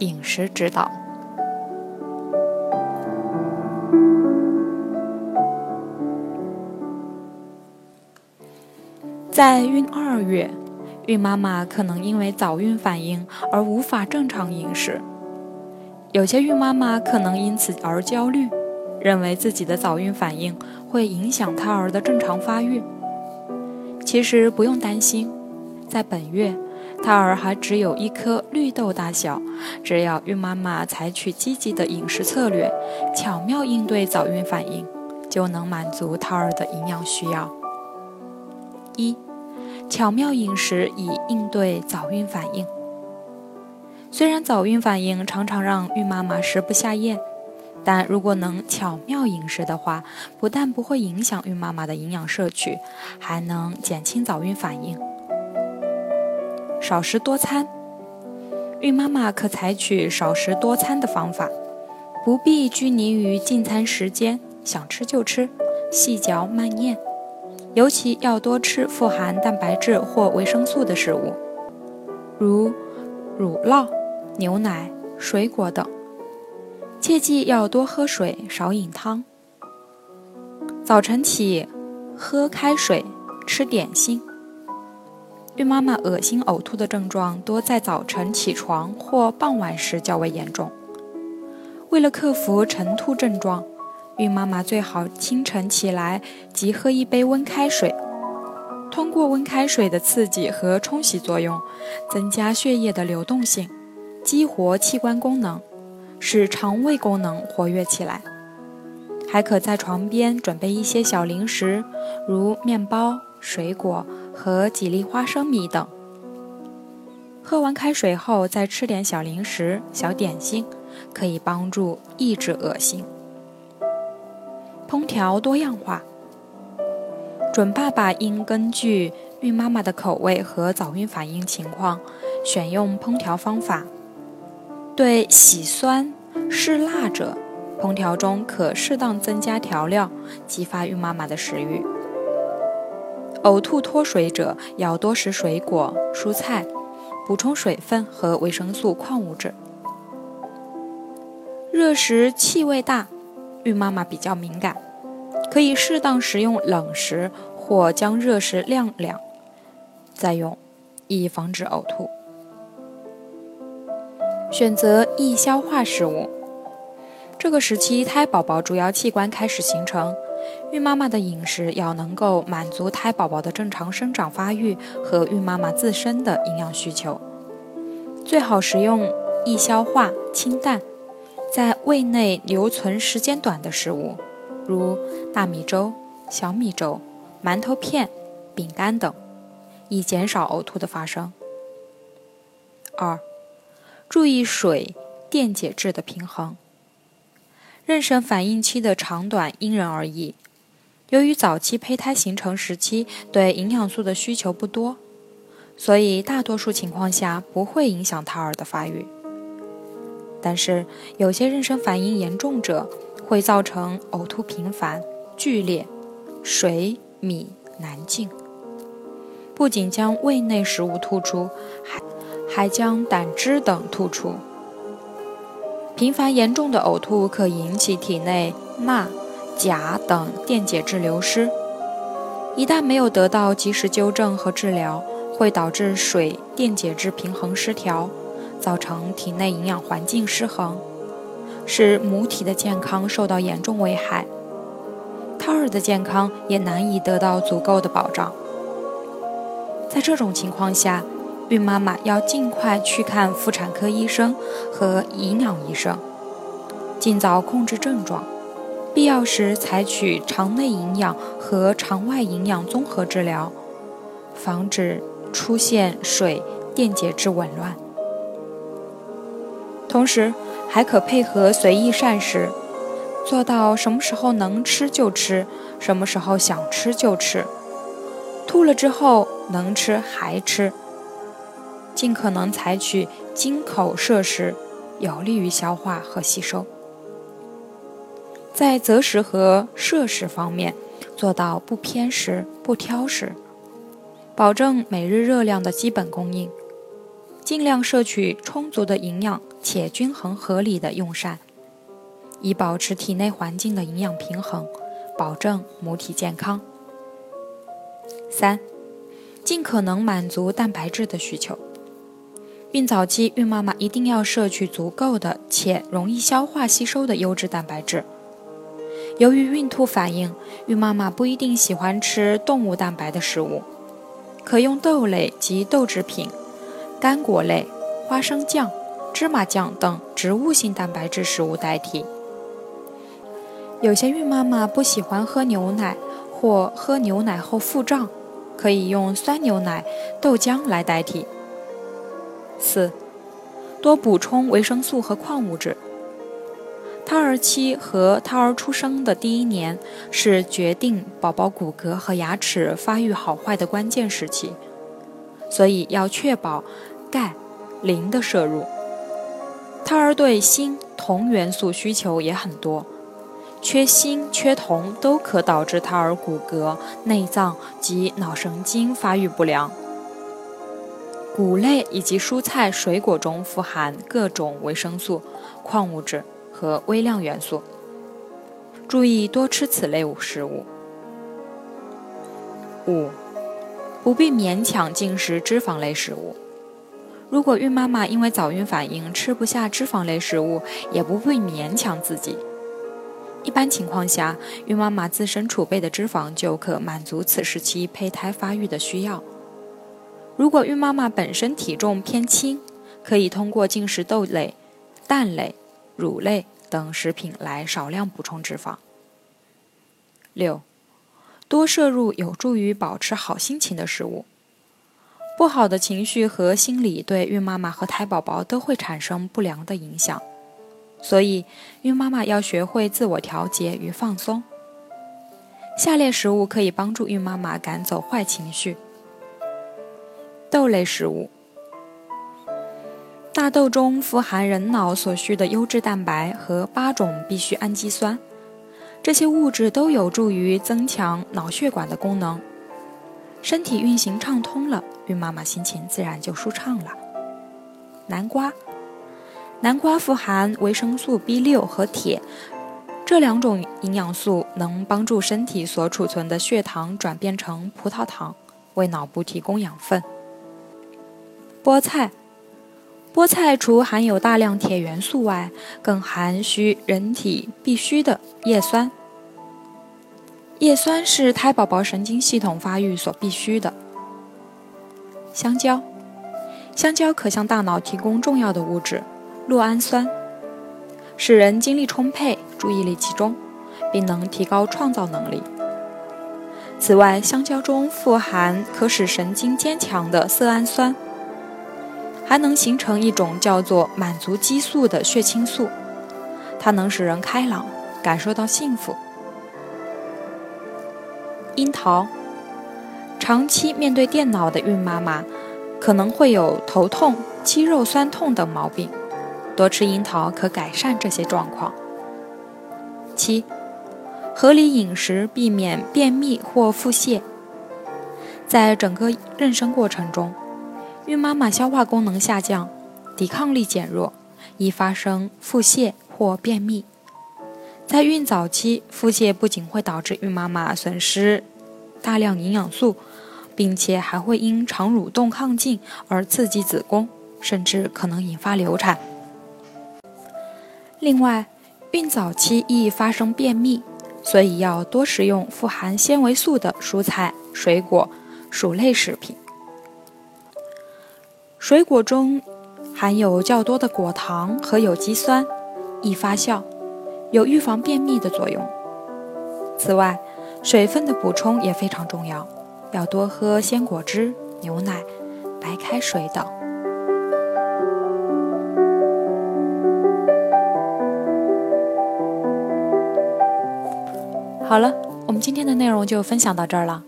饮食指导，在孕二月，孕妈妈可能因为早孕反应而无法正常饮食。有些孕妈妈可能因此而焦虑，认为自己的早孕反应会影响胎儿的正常发育。其实不用担心，在本月。胎儿还只有一颗绿豆大小，只要孕妈妈采取积极的饮食策略，巧妙应对早孕反应，就能满足胎儿的营养需要。一、巧妙饮食以应对早孕反应。虽然早孕反应常常让孕妈妈食不下咽，但如果能巧妙饮食的话，不但不会影响孕妈妈的营养摄取，还能减轻早孕反应。少食多餐，孕妈妈可采取少食多餐的方法，不必拘泥于进餐时间，想吃就吃，细嚼慢咽。尤其要多吃富含蛋白质或维生素的食物，如乳酪、牛奶、水果等。切记要多喝水，少饮汤。早晨起，喝开水，吃点心。孕妈妈恶心、呕吐的症状多在早晨起床或傍晚时较为严重。为了克服晨吐症状，孕妈妈最好清晨起来即喝一杯温开水，通过温开水的刺激和冲洗作用，增加血液的流动性，激活器官功能，使肠胃功能活跃起来。还可在床边准备一些小零食，如面包。水果和几粒花生米等。喝完开水后，再吃点小零食、小点心，可以帮助抑制恶心。烹调多样化，准爸爸应根据孕妈妈的口味和早孕反应情况，选用烹调方法。对喜酸、嗜辣者，烹调中可适当增加调料，激发孕妈妈的食欲。呕吐脱水者要多食水果、蔬菜，补充水分和维生素、矿物质。热食气味大，孕妈妈比较敏感，可以适当食用冷食或将热食晾凉再用，以防止呕吐。选择易消化食物。这个时期，胎宝宝主要器官开始形成。孕妈妈的饮食要能够满足胎宝宝的正常生长发育和孕妈妈自身的营养需求，最好食用易消化、清淡，在胃内留存时间短的食物，如大米粥、小米粥、馒头片、饼干等，以减少呕吐的发生。二、注意水电解质的平衡。妊娠反应期的长短因人而异，由于早期胚胎形成时期对营养素的需求不多，所以大多数情况下不会影响胎儿的发育。但是有些妊娠反应严重者会造成呕吐频繁、剧烈、水米难进，不仅将胃内食物吐出，还还将胆汁等吐出。频繁严重的呕吐可引起体内钠、钾等电解质流失，一旦没有得到及时纠正和治疗，会导致水电解质平衡失调，造成体内营养环境失衡，使母体的健康受到严重危害，胎儿的健康也难以得到足够的保障。在这种情况下，孕妈妈要尽快去看妇产科医生和营养医生，尽早控制症状，必要时采取肠内营养和肠外营养综合治疗，防止出现水电解质紊乱。同时还可配合随意膳食，做到什么时候能吃就吃，什么时候想吃就吃，吐了之后能吃还吃。尽可能采取经口摄食，有利于消化和吸收。在择食和摄食方面，做到不偏食、不挑食，保证每日热量的基本供应，尽量摄取充足的营养且均衡合理的用膳，以保持体内环境的营养平衡，保证母体健康。三，尽可能满足蛋白质的需求。孕早期，孕妈妈一定要摄取足够的且容易消化吸收的优质蛋白质。由于孕吐反应，孕妈妈不一定喜欢吃动物蛋白的食物，可用豆类及豆制品、干果类、花生酱、芝麻酱等植物性蛋白质食物代替。有些孕妈妈不喜欢喝牛奶或喝牛奶后腹胀，可以用酸牛奶、豆浆来代替。四，多补充维生素和矿物质。胎儿期和胎儿出生的第一年是决定宝宝骨骼和牙齿发育好坏的关键时期，所以要确保钙、磷的摄入。胎儿对锌、铜元素需求也很多，缺锌、缺铜都可导致胎儿骨骼、内脏及脑神经发育不良。谷类以及蔬菜、水果中富含各种维生素、矿物质和微量元素，注意多吃此类食物。五，不必勉强进食脂肪类食物。如果孕妈妈因为早孕反应吃不下脂肪类食物，也不必勉强自己。一般情况下，孕妈妈自身储备的脂肪就可满足此时期胚胎发育的需要。如果孕妈妈本身体重偏轻，可以通过进食豆类、蛋类、乳类等食品来少量补充脂肪。六，多摄入有助于保持好心情的食物。不好的情绪和心理对孕妈妈和胎宝宝都会产生不良的影响，所以孕妈妈要学会自我调节与放松。下列食物可以帮助孕妈妈赶走坏情绪。豆类食物，大豆中富含人脑所需的优质蛋白和八种必需氨基酸，这些物质都有助于增强脑血管的功能，身体运行畅通了，孕妈妈心情自然就舒畅了。南瓜，南瓜富含维生素 B 六和铁，这两种营养素能帮助身体所储存的血糖转变成葡萄糖，为脑部提供养分。菠菜，菠菜除含有大量铁元素外，更含需人体必需的叶酸。叶酸是胎宝宝神经系统发育所必需的。香蕉，香蕉可向大脑提供重要的物质酪氨酸，使人精力充沛、注意力集中，并能提高创造能力。此外，香蕉中富含可使神经坚强的色氨酸。还能形成一种叫做满足激素的血清素，它能使人开朗，感受到幸福。樱桃，长期面对电脑的孕妈妈可能会有头痛、肌肉酸痛等毛病，多吃樱桃可改善这些状况。七，合理饮食，避免便秘或腹泻。在整个妊娠过程中。孕妈妈消化功能下降，抵抗力减弱，易发生腹泻或便秘。在孕早期，腹泻不仅会导致孕妈妈损失大量营养素，并且还会因肠蠕动亢进而刺激子宫，甚至可能引发流产。另外，孕早期易发生便秘，所以要多食用富含纤维素的蔬菜、水果、薯类食品。水果中含有较多的果糖和有机酸易发酵有预防便秘的作用。此外水分的补充也非常重要要多喝鲜果汁牛奶白开水等。好了我们今天的内容就分享到这儿了。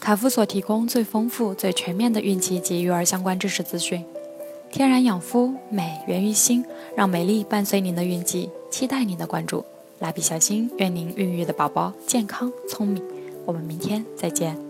卡夫所提供最丰富、最全面的孕期及育儿相关知识资讯。天然养肤，美源于心，让美丽伴随您的孕期，期待您的关注。蜡笔小新，愿您孕育的宝宝健康聪明。我们明天再见。